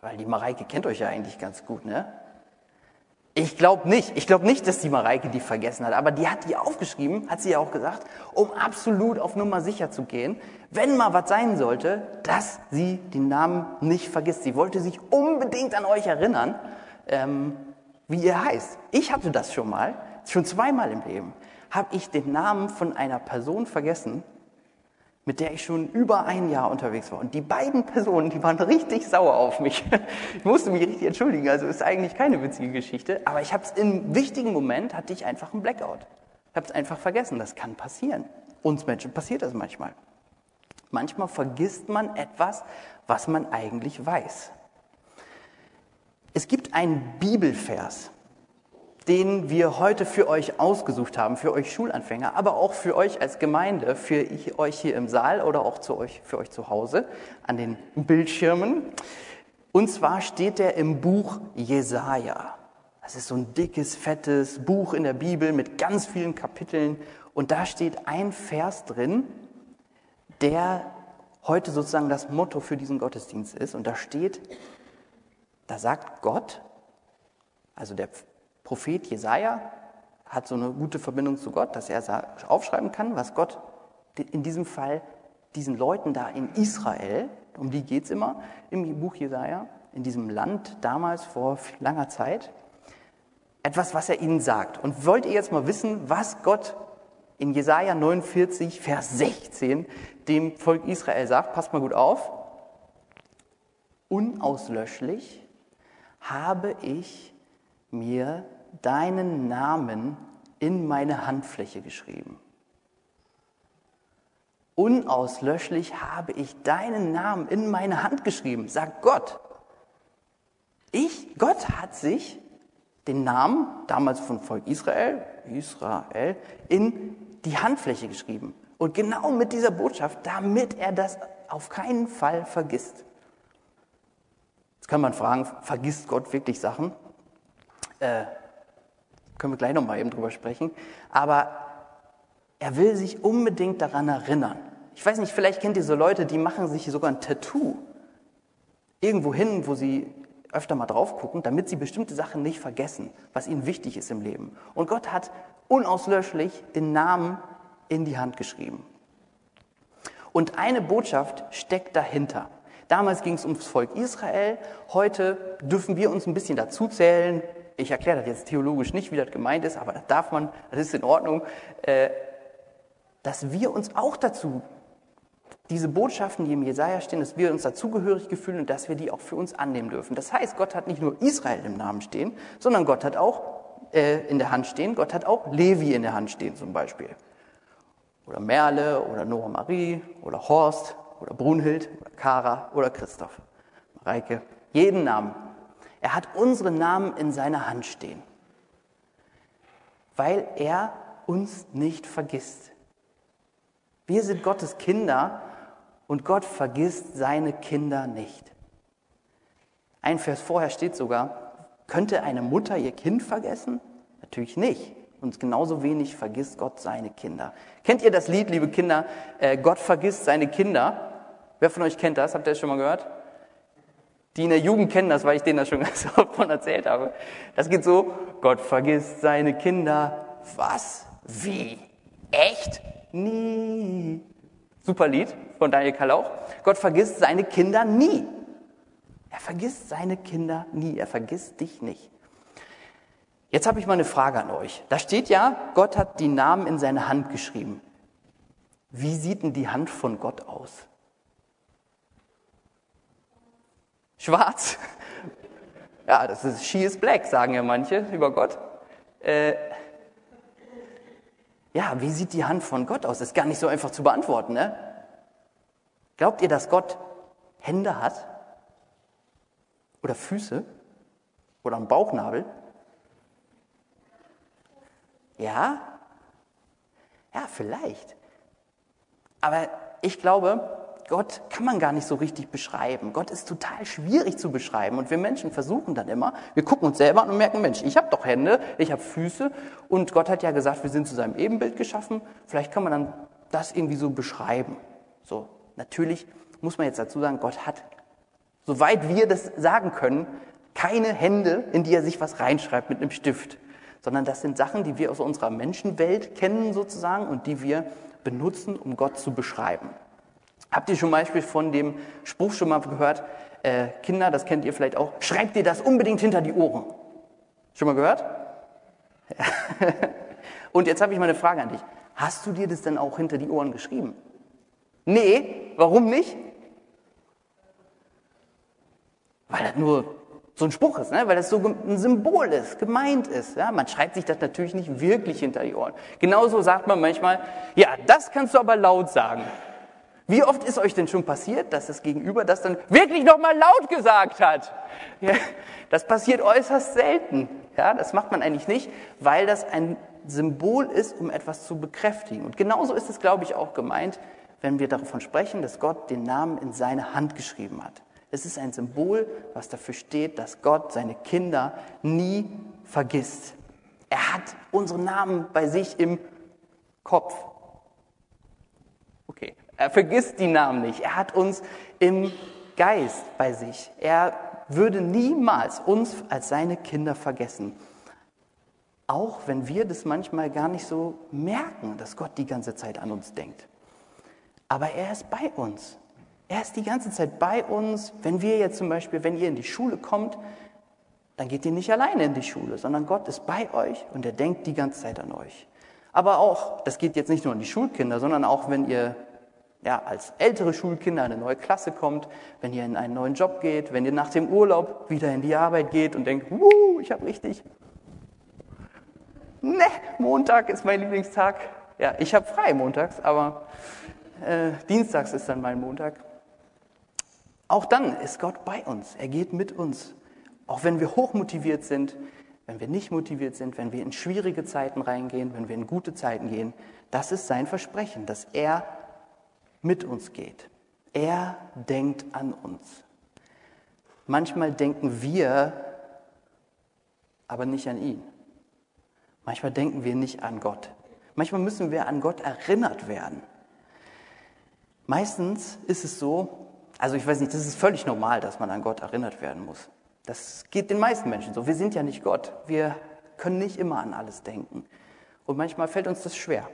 Weil die Mareike kennt euch ja eigentlich ganz gut, ne? Ich glaube nicht. Ich glaube nicht, dass die Mareike die vergessen hat. Aber die hat die aufgeschrieben, hat sie ja auch gesagt, um absolut auf Nummer sicher zu gehen, wenn mal was sein sollte, dass sie den Namen nicht vergisst. Sie wollte sich unbedingt an euch erinnern, ähm, wie ihr heißt. Ich hatte das schon mal, schon zweimal im Leben, habe ich den Namen von einer Person vergessen, mit der ich schon über ein Jahr unterwegs war. Und die beiden Personen, die waren richtig sauer auf mich. Ich musste mich richtig entschuldigen. Also ist eigentlich keine witzige Geschichte. Aber ich habe es im wichtigen Moment hatte ich einfach einen Blackout. Ich habe es einfach vergessen. Das kann passieren. Uns Menschen passiert das manchmal. Manchmal vergisst man etwas, was man eigentlich weiß. Es gibt einen Bibelvers, den wir heute für euch ausgesucht haben, für euch Schulanfänger, aber auch für euch als Gemeinde, für euch hier im Saal oder auch zu euch, für euch zu Hause an den Bildschirmen. Und zwar steht der im Buch Jesaja. Das ist so ein dickes, fettes Buch in der Bibel mit ganz vielen Kapiteln. Und da steht ein Vers drin, der heute sozusagen das Motto für diesen Gottesdienst ist. Und da steht, da sagt Gott, also der Prophet Jesaja hat so eine gute Verbindung zu Gott, dass er aufschreiben kann, was Gott in diesem Fall diesen Leuten da in Israel, um die geht es immer im Buch Jesaja, in diesem Land damals vor langer Zeit, etwas, was er ihnen sagt. Und wollt ihr jetzt mal wissen, was Gott in Jesaja 49, Vers 16 dem Volk Israel sagt? Passt mal gut auf. Unauslöschlich habe ich mir deinen Namen in meine Handfläche geschrieben. Unauslöschlich habe ich deinen Namen in meine Hand geschrieben, sagt Gott. Ich, Gott hat sich den Namen, damals von Volk Israel, Israel, in die Handfläche geschrieben. Und genau mit dieser Botschaft, damit er das auf keinen Fall vergisst. Jetzt kann man fragen, vergisst Gott wirklich Sachen? Äh, können wir gleich nochmal eben drüber sprechen. Aber er will sich unbedingt daran erinnern. Ich weiß nicht, vielleicht kennt ihr so Leute, die machen sich sogar ein Tattoo irgendwo hin, wo sie öfter mal drauf gucken, damit sie bestimmte Sachen nicht vergessen, was ihnen wichtig ist im Leben. Und Gott hat unauslöschlich den Namen in die Hand geschrieben. Und eine Botschaft steckt dahinter. Damals ging es ums Volk Israel, heute dürfen wir uns ein bisschen dazu zählen, ich erkläre das jetzt theologisch nicht, wie das gemeint ist, aber das darf man, das ist in Ordnung, äh, dass wir uns auch dazu, diese Botschaften, die im Jesaja stehen, dass wir uns dazugehörig gefühlen und dass wir die auch für uns annehmen dürfen. Das heißt, Gott hat nicht nur Israel im Namen stehen, sondern Gott hat auch äh, in der Hand stehen, Gott hat auch Levi in der Hand stehen zum Beispiel. Oder Merle oder Nora Marie oder Horst oder Brunhild oder Kara oder Christoph. Mareike, jeden Namen er hat unsere Namen in seiner Hand stehen, weil er uns nicht vergisst. Wir sind Gottes Kinder und Gott vergisst seine Kinder nicht. Ein Vers vorher steht sogar, könnte eine Mutter ihr Kind vergessen? Natürlich nicht. Und genauso wenig vergisst Gott seine Kinder. Kennt ihr das Lied, liebe Kinder, äh, Gott vergisst seine Kinder? Wer von euch kennt das? Habt ihr das schon mal gehört? Die in der Jugend kennen das, weil ich denen das schon ganz oft von erzählt habe. Das geht so, Gott vergisst seine Kinder. Was? Wie? Echt? Nie. Super Lied von Daniel Kalauch. Gott vergisst seine Kinder nie. Er vergisst seine Kinder nie. Er vergisst dich nicht. Jetzt habe ich mal eine Frage an euch. Da steht ja, Gott hat die Namen in seine Hand geschrieben. Wie sieht denn die Hand von Gott aus? Schwarz. Ja, das ist She is black, sagen ja manche über Gott. Äh, ja, wie sieht die Hand von Gott aus? Das ist gar nicht so einfach zu beantworten. Ne? Glaubt ihr, dass Gott Hände hat? Oder Füße? Oder einen Bauchnabel? Ja? Ja, vielleicht. Aber ich glaube, Gott kann man gar nicht so richtig beschreiben. Gott ist total schwierig zu beschreiben. Und wir Menschen versuchen dann immer, wir gucken uns selber an und merken, Mensch, ich habe doch Hände, ich habe Füße und Gott hat ja gesagt, wir sind zu seinem Ebenbild geschaffen. Vielleicht kann man dann das irgendwie so beschreiben. So, natürlich muss man jetzt dazu sagen, Gott hat soweit wir das sagen können, keine Hände, in die er sich was reinschreibt mit einem Stift, sondern das sind Sachen, die wir aus unserer Menschenwelt kennen sozusagen und die wir benutzen, um Gott zu beschreiben. Habt ihr zum Beispiel von dem Spruch schon mal gehört, äh, Kinder, das kennt ihr vielleicht auch, schreibt dir das unbedingt hinter die Ohren. Schon mal gehört? Und jetzt habe ich mal eine Frage an dich. Hast du dir das denn auch hinter die Ohren geschrieben? Nee, warum nicht? Weil das nur so ein Spruch ist, ne? weil das so ein Symbol ist, gemeint ist. Ja? Man schreibt sich das natürlich nicht wirklich hinter die Ohren. Genauso sagt man manchmal, ja, das kannst du aber laut sagen. Wie oft ist euch denn schon passiert, dass das Gegenüber das dann wirklich nochmal laut gesagt hat? Ja, das passiert äußerst selten. Ja, das macht man eigentlich nicht, weil das ein Symbol ist, um etwas zu bekräftigen. Und genauso ist es, glaube ich, auch gemeint, wenn wir davon sprechen, dass Gott den Namen in seine Hand geschrieben hat. Es ist ein Symbol, was dafür steht, dass Gott seine Kinder nie vergisst. Er hat unseren Namen bei sich im Kopf. Er vergisst die Namen nicht. Er hat uns im Geist bei sich. Er würde niemals uns als seine Kinder vergessen. Auch wenn wir das manchmal gar nicht so merken, dass Gott die ganze Zeit an uns denkt. Aber er ist bei uns. Er ist die ganze Zeit bei uns. Wenn wir jetzt zum Beispiel, wenn ihr in die Schule kommt, dann geht ihr nicht alleine in die Schule, sondern Gott ist bei euch und er denkt die ganze Zeit an euch. Aber auch, das geht jetzt nicht nur an die Schulkinder, sondern auch wenn ihr ja, als ältere Schulkinder eine neue Klasse kommt, wenn ihr in einen neuen Job geht, wenn ihr nach dem Urlaub wieder in die Arbeit geht und denkt, Wuh, ich habe richtig, ne, Montag ist mein Lieblingstag. Ja, ich habe frei montags, aber äh, dienstags ist dann mein Montag. Auch dann ist Gott bei uns. Er geht mit uns. Auch wenn wir hochmotiviert sind, wenn wir nicht motiviert sind, wenn wir in schwierige Zeiten reingehen, wenn wir in gute Zeiten gehen, das ist sein Versprechen, dass er mit uns geht. Er denkt an uns. Manchmal denken wir aber nicht an ihn. Manchmal denken wir nicht an Gott. Manchmal müssen wir an Gott erinnert werden. Meistens ist es so, also ich weiß nicht, das ist völlig normal, dass man an Gott erinnert werden muss. Das geht den meisten Menschen so. Wir sind ja nicht Gott. Wir können nicht immer an alles denken. Und manchmal fällt uns das schwer.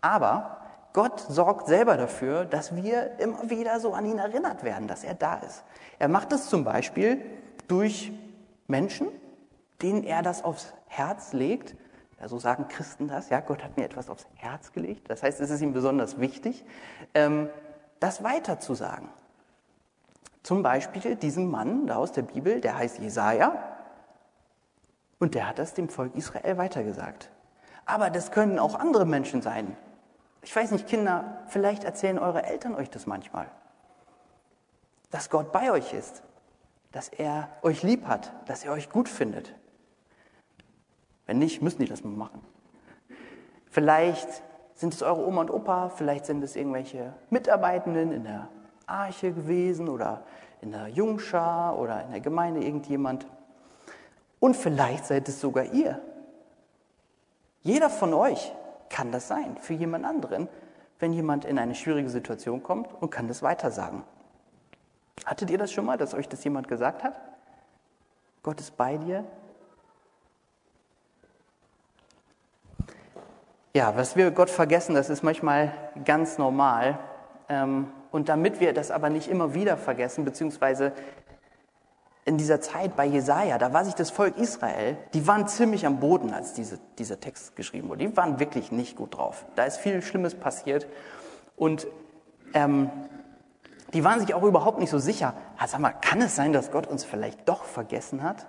Aber Gott sorgt selber dafür, dass wir immer wieder so an ihn erinnert werden, dass er da ist. Er macht es zum Beispiel durch Menschen, denen er das aufs Herz legt. Ja, so sagen Christen das. Ja, Gott hat mir etwas aufs Herz gelegt. Das heißt, es ist ihm besonders wichtig, ähm, das weiterzusagen. Zum Beispiel diesen Mann da aus der Bibel, der heißt Jesaja. Und der hat das dem Volk Israel weitergesagt. Aber das können auch andere Menschen sein, ich weiß nicht, Kinder, vielleicht erzählen eure Eltern euch das manchmal. Dass Gott bei euch ist, dass er euch lieb hat, dass er euch gut findet. Wenn nicht, müssen die das mal machen. Vielleicht sind es eure Oma und Opa, vielleicht sind es irgendwelche Mitarbeitenden in der Arche gewesen oder in der Jungschar oder in der Gemeinde irgendjemand. Und vielleicht seid es sogar ihr. Jeder von euch kann das sein für jemand anderen, wenn jemand in eine schwierige Situation kommt und kann das weitersagen. Hattet ihr das schon mal, dass euch das jemand gesagt hat? Gott ist bei dir. Ja, was wir Gott vergessen, das ist manchmal ganz normal. Ähm, und damit wir das aber nicht immer wieder vergessen, beziehungsweise in dieser Zeit bei Jesaja, da war sich das Volk Israel, die waren ziemlich am Boden, als diese, dieser Text geschrieben wurde. Die waren wirklich nicht gut drauf. Da ist viel Schlimmes passiert. Und ähm, die waren sich auch überhaupt nicht so sicher. Ah, sag mal, kann es sein, dass Gott uns vielleicht doch vergessen hat?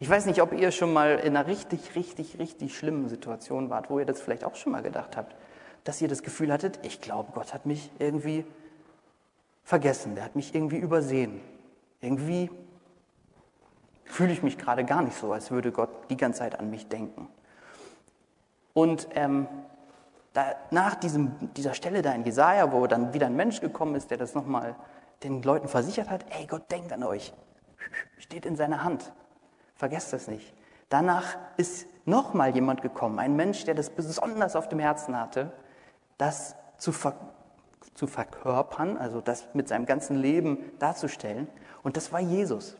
Ich weiß nicht, ob ihr schon mal in einer richtig, richtig, richtig schlimmen Situation wart, wo ihr das vielleicht auch schon mal gedacht habt, dass ihr das Gefühl hattet, ich glaube, Gott hat mich irgendwie vergessen, der hat mich irgendwie übersehen. Irgendwie fühle ich mich gerade gar nicht so, als würde Gott die ganze Zeit an mich denken. Und ähm, da, nach diesem, dieser Stelle da in Jesaja, wo dann wieder ein Mensch gekommen ist, der das nochmal den Leuten versichert hat, ey, Gott denkt an euch, steht in seiner Hand, vergesst das nicht. Danach ist nochmal jemand gekommen, ein Mensch, der das besonders auf dem Herzen hatte, das zu ver zu verkörpern, also das mit seinem ganzen Leben darzustellen. Und das war Jesus.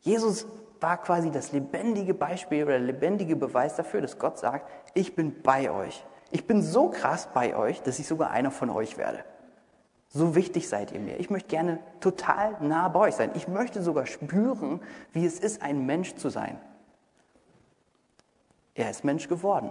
Jesus war quasi das lebendige Beispiel oder lebendige Beweis dafür, dass Gott sagt, ich bin bei euch. Ich bin so krass bei euch, dass ich sogar einer von euch werde. So wichtig seid ihr mir. Ich möchte gerne total nah bei euch sein. Ich möchte sogar spüren, wie es ist, ein Mensch zu sein. Er ist Mensch geworden.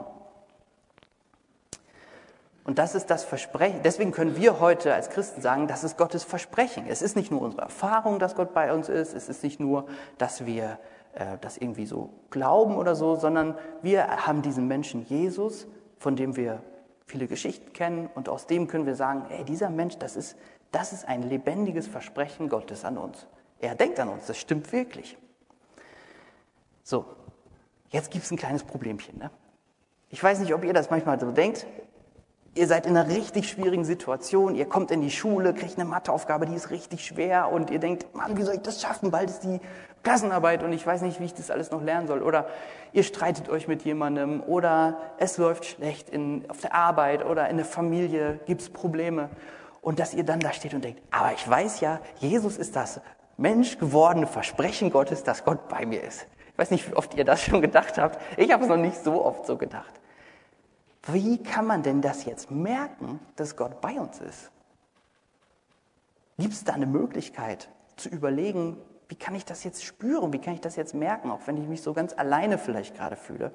Und das ist das Versprechen. Deswegen können wir heute als Christen sagen, das ist Gottes Versprechen. Es ist nicht nur unsere Erfahrung, dass Gott bei uns ist. Es ist nicht nur, dass wir äh, das irgendwie so glauben oder so, sondern wir haben diesen Menschen Jesus, von dem wir viele Geschichten kennen und aus dem können wir sagen, ey, dieser Mensch, das ist, das ist ein lebendiges Versprechen Gottes an uns. Er denkt an uns, das stimmt wirklich. So, jetzt gibt es ein kleines Problemchen. Ne? Ich weiß nicht, ob ihr das manchmal so denkt. Ihr seid in einer richtig schwierigen Situation, ihr kommt in die Schule, kriegt eine Matheaufgabe, die ist richtig schwer und ihr denkt, Mann, wie soll ich das schaffen? Bald ist die Klassenarbeit und ich weiß nicht, wie ich das alles noch lernen soll. Oder ihr streitet euch mit jemandem oder es läuft schlecht in, auf der Arbeit oder in der Familie, gibt es Probleme. Und dass ihr dann da steht und denkt, aber ich weiß ja, Jesus ist das Mensch gewordene Versprechen Gottes, dass Gott bei mir ist. Ich weiß nicht, wie oft ihr das schon gedacht habt. Ich habe es noch nicht so oft so gedacht. Wie kann man denn das jetzt merken, dass Gott bei uns ist? Gibt es da eine Möglichkeit zu überlegen, wie kann ich das jetzt spüren? Wie kann ich das jetzt merken, auch wenn ich mich so ganz alleine vielleicht gerade fühle?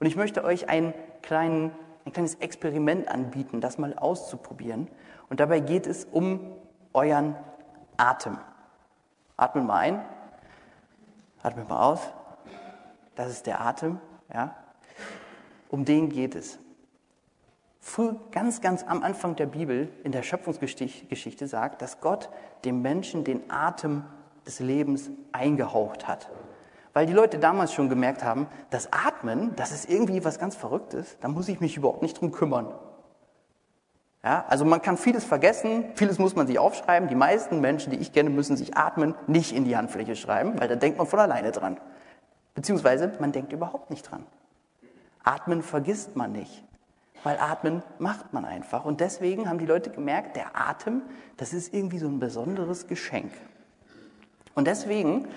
Und ich möchte euch einen kleinen, ein kleines Experiment anbieten, das mal auszuprobieren. Und dabei geht es um euren Atem. Atmen mal ein, atmen mal aus. Das ist der Atem, ja. Um den geht es. Früh, ganz, ganz am Anfang der Bibel, in der Schöpfungsgeschichte sagt, dass Gott dem Menschen den Atem des Lebens eingehaucht hat. Weil die Leute damals schon gemerkt haben, das Atmen, das ist irgendwie was ganz Verrücktes, da muss ich mich überhaupt nicht drum kümmern. Ja, also man kann vieles vergessen, vieles muss man sich aufschreiben. Die meisten Menschen, die ich kenne, müssen sich Atmen nicht in die Handfläche schreiben, weil da denkt man von alleine dran. Beziehungsweise man denkt überhaupt nicht dran. Atmen vergisst man nicht, weil Atmen macht man einfach. Und deswegen haben die Leute gemerkt, der Atem, das ist irgendwie so ein besonderes Geschenk. Und deswegen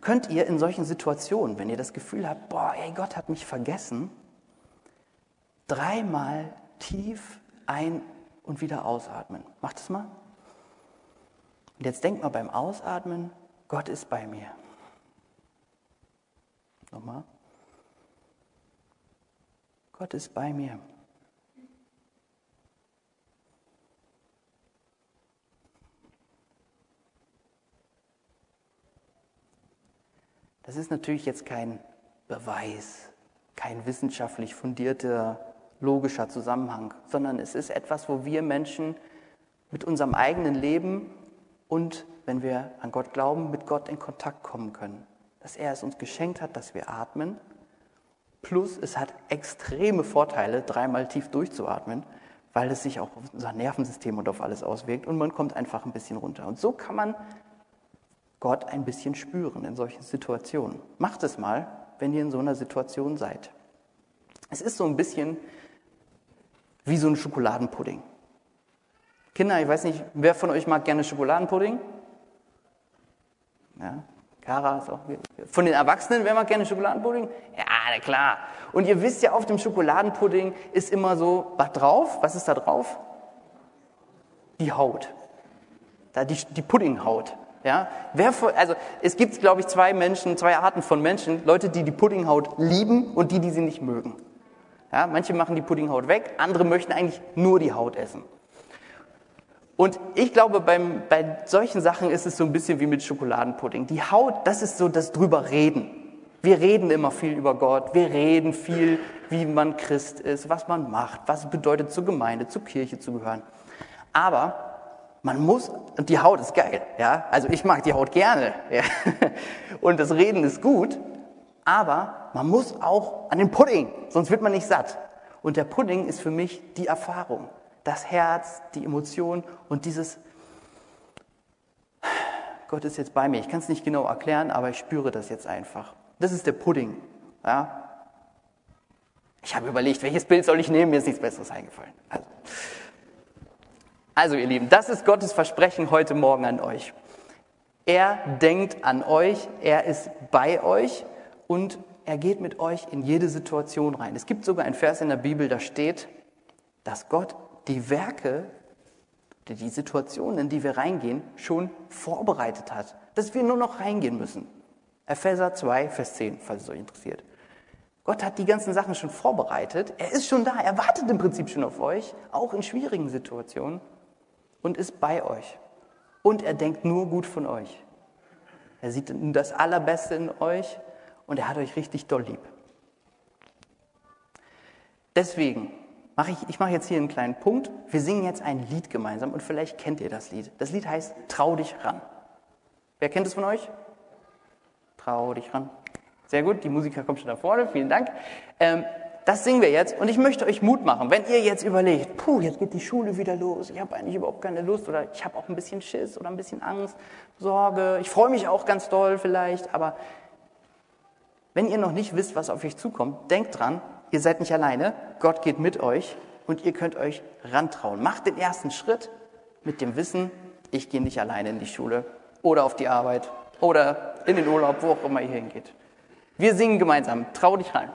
könnt ihr in solchen Situationen, wenn ihr das Gefühl habt, boah, ey, Gott hat mich vergessen, dreimal tief ein- und wieder ausatmen. Macht es mal. Und jetzt denkt mal beim Ausatmen, Gott ist bei mir. Nochmal. Gott ist bei mir. Das ist natürlich jetzt kein Beweis, kein wissenschaftlich fundierter, logischer Zusammenhang, sondern es ist etwas, wo wir Menschen mit unserem eigenen Leben und, wenn wir an Gott glauben, mit Gott in Kontakt kommen können. Dass er es uns geschenkt hat, dass wir atmen. Plus, es hat extreme Vorteile, dreimal tief durchzuatmen, weil es sich auch auf unser Nervensystem und auf alles auswirkt und man kommt einfach ein bisschen runter. Und so kann man Gott ein bisschen spüren in solchen Situationen. Macht es mal, wenn ihr in so einer Situation seid. Es ist so ein bisschen wie so ein Schokoladenpudding. Kinder, ich weiß nicht, wer von euch mag gerne Schokoladenpudding? Ja, Kara ist auch. Von den Erwachsenen, wer mag gerne Schokoladenpudding? Na klar. Und ihr wisst ja, auf dem Schokoladenpudding ist immer so, was drauf? Was ist da drauf? Die Haut. Die, die Puddinghaut. Ja? Wer, also es gibt, glaube ich, zwei Menschen, zwei Arten von Menschen. Leute, die die Puddinghaut lieben und die, die sie nicht mögen. Ja? Manche machen die Puddinghaut weg, andere möchten eigentlich nur die Haut essen. Und ich glaube, beim, bei solchen Sachen ist es so ein bisschen wie mit Schokoladenpudding. Die Haut, das ist so das drüber reden. Wir reden immer viel über Gott. Wir reden viel, wie man Christ ist, was man macht, was es bedeutet, zur Gemeinde, zur Kirche zu gehören. Aber man muss, und die Haut ist geil, ja, also ich mag die Haut gerne, ja? und das Reden ist gut, aber man muss auch an den Pudding, sonst wird man nicht satt. Und der Pudding ist für mich die Erfahrung, das Herz, die Emotion und dieses, Gott ist jetzt bei mir. Ich kann es nicht genau erklären, aber ich spüre das jetzt einfach. Das ist der Pudding. Ja? Ich habe überlegt, welches Bild soll ich nehmen, mir ist nichts Besseres eingefallen. Also. Also ihr Lieben, das ist Gottes Versprechen heute Morgen an euch. Er denkt an euch, er ist bei euch und er geht mit euch in jede Situation rein. Es gibt sogar ein Vers in der Bibel, da steht, dass Gott die Werke, die Situationen, in die wir reingehen, schon vorbereitet hat. Dass wir nur noch reingehen müssen. Epheser 2, Vers 10, falls es euch interessiert. Gott hat die ganzen Sachen schon vorbereitet. Er ist schon da. Er wartet im Prinzip schon auf euch, auch in schwierigen Situationen und ist bei euch. Und er denkt nur gut von euch. Er sieht das Allerbeste in euch und er hat euch richtig doll lieb. Deswegen mache ich, ich mache jetzt hier einen kleinen Punkt. Wir singen jetzt ein Lied gemeinsam und vielleicht kennt ihr das Lied. Das Lied heißt Trau dich ran. Wer kennt es von euch? Trau dich ran. Sehr gut, die Musiker kommen schon da vorne, vielen Dank. Ähm, das singen wir jetzt und ich möchte euch Mut machen, wenn ihr jetzt überlegt, puh, jetzt geht die Schule wieder los, ich habe eigentlich überhaupt keine Lust oder ich habe auch ein bisschen Schiss oder ein bisschen Angst, Sorge, ich freue mich auch ganz doll vielleicht, aber wenn ihr noch nicht wisst, was auf euch zukommt, denkt dran, ihr seid nicht alleine, Gott geht mit euch und ihr könnt euch rantrauen. Macht den ersten Schritt mit dem Wissen, ich gehe nicht alleine in die Schule oder auf die Arbeit oder in den Urlaub, wo auch immer ihr hingeht. Wir singen gemeinsam, trau dich rein.